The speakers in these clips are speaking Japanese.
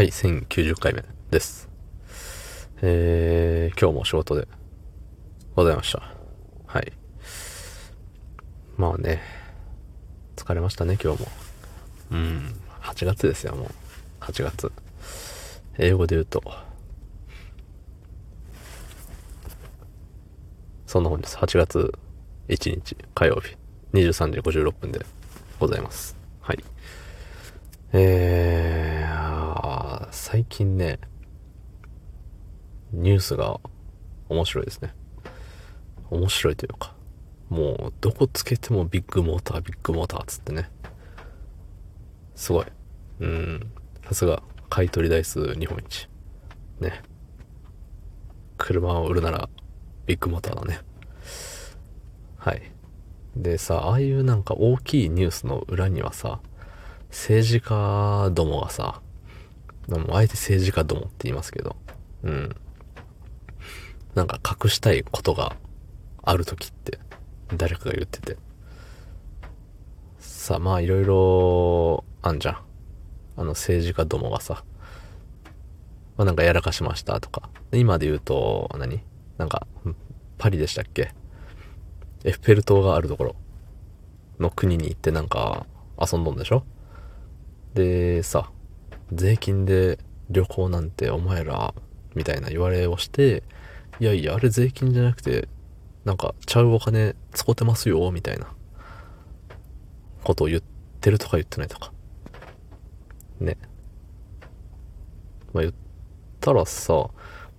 はい、1090回目です。えー、今日も仕事でございました。はい。まあね、疲れましたね、今日も。うん、8月ですよ、もう。8月。英語で言うと、そんな本です。8月1日火曜日23時56分でございます。はい。えー、最近ね、ニュースが面白いですね。面白いというか、もうどこつけてもビッグモーター、ビッグモーターっつってね。すごい。うん。さすが、買取台数日本一。ね。車を売るなら、ビッグモーターだね。はい。でさ、ああいうなんか大きいニュースの裏にはさ、政治家どもがさ、もあえて政治家どもって言いますけど、うん。なんか隠したいことがある時って誰かが言ってて。さあまあいろいろあんじゃん。あの政治家どもがさ、まあなんかやらかしましたとか。今で言うと何、なんか、パリでしたっけ？エッフェル塔があるところの国に行ってなんか遊んどんでしょ？でさ、税金で旅行なんてお前ら、みたいな言われをして、いやいや、あれ税金じゃなくて、なんか、ちゃうお金使ってますよ、みたいな、ことを言ってるとか言ってないとか。ね。まあ言ったらさ、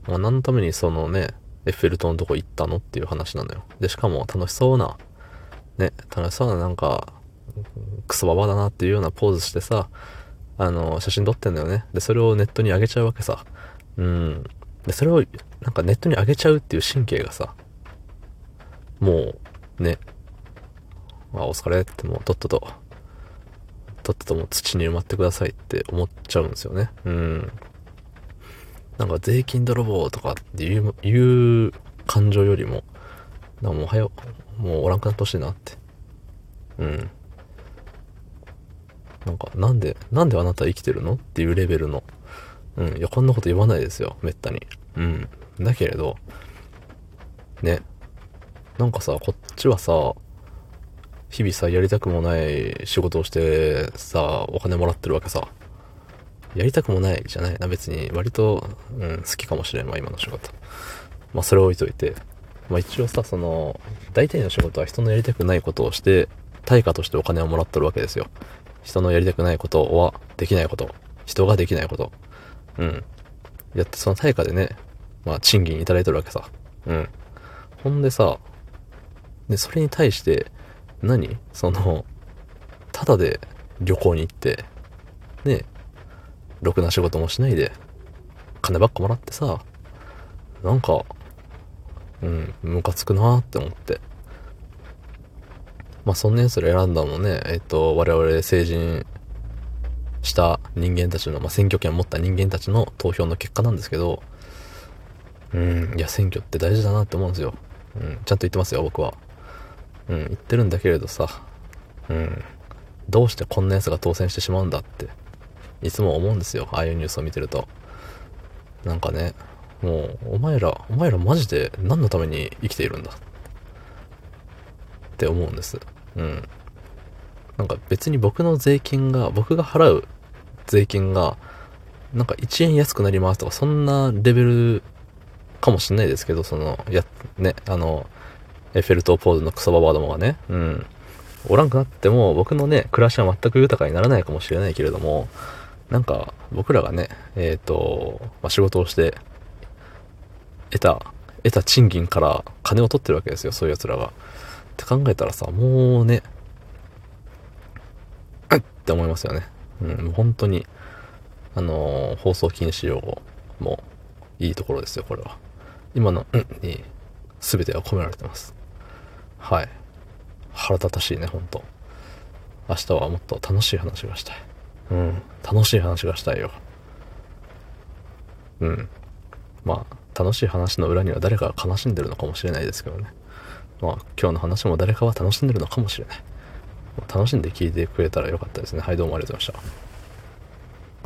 まあ何のためにそのね、エッフェル塔のとこ行ったのっていう話なのよ。で、しかも楽しそうな、ね、楽しそうななんか、クソババだなっていうようなポーズしてさ、あの、写真撮ってんだよね。で、それをネットに上げちゃうわけさ。うん。で、それを、なんかネットに上げちゃうっていう神経がさ、もう、ね、あ、お疲れってもうとっとと、とっとともう土に埋まってくださいって思っちゃうんですよね。うん。なんか税金泥棒とかっていう、いう感情よりも、なんかもう早う、もうおらんくなってほしいなって。うん。なんか、なんで、なんであなた生きてるの？っていうレベルの。うん。いや、こんなこと言わないですよ。めったに。うん。だけれど、ね。なんかさ、こっちはさ、日々さ、やりたくもない仕事をしてさ、お金もらってるわけさ。やりたくもないじゃない？な、別に。割と、うん、好きかもしれんわ、今の仕事。まあ、それを置いといて。まあ、一応さ、その、大体の仕事は人のやりたくないことをして、対価としてお金をもらってるわけですよ。人のやりたくないことはできないこと。人ができないこと。うん。やって、その対価でね、まあ、賃金いただいてるわけさ。うん。ほんでさ、で、それに対して、何？その、ただで旅行に行って、ね、ろくな仕事もしないで、金ばっかもらってさ、なんか、うん、ムカつくなーって思って。まあ、そんな奴ら選んだのね、えっと、我々成人した人間たちの、まあ、選挙権を持った人間たちの投票の結果なんですけど、うん、いや、選挙って大事だなって思うんですよ。うん、ちゃんと言ってますよ、僕は。うん、言ってるんだけれどさ、うん、どうしてこんな奴が当選してしまうんだって、いつも思うんですよ、ああいうニュースを見てると。なんかね、もう、お前ら、お前らマジで何のために生きているんだって思うんです。うん。なんか別に僕の税金が、僕が払う税金が、なんか1円安くなりますとか、そんなレベルかもしんないですけど、その、や、ね、あの、エッフェル塔ポーズのクソババアどもがね、うん。おらんくなっても、僕のね、暮らしは全く豊かにならないかもしれないけれども、なんか、僕らがね、えっ、と、まあ、仕事をして、得た、得た賃金から金を取ってるわけですよ、そういう奴らが。って考えたらさ、もうね、うっって思いますよね。うん、もう本当に、あのー放送禁止用語もいいところですよ、これは。今の、うんに、全ては込められてます。はい。腹立たしいね、本当明日はもっと楽しい話がしたい。うん。楽しい話がしたいよ。うん。まあ、楽しい話の裏には誰かが悲しんでるのかもしれないですけどね。まあ、今日の話も誰かは楽しんでるのかもしれない。楽しんで聞いてくれたらよかったですね。はい、どうもありがとうございました。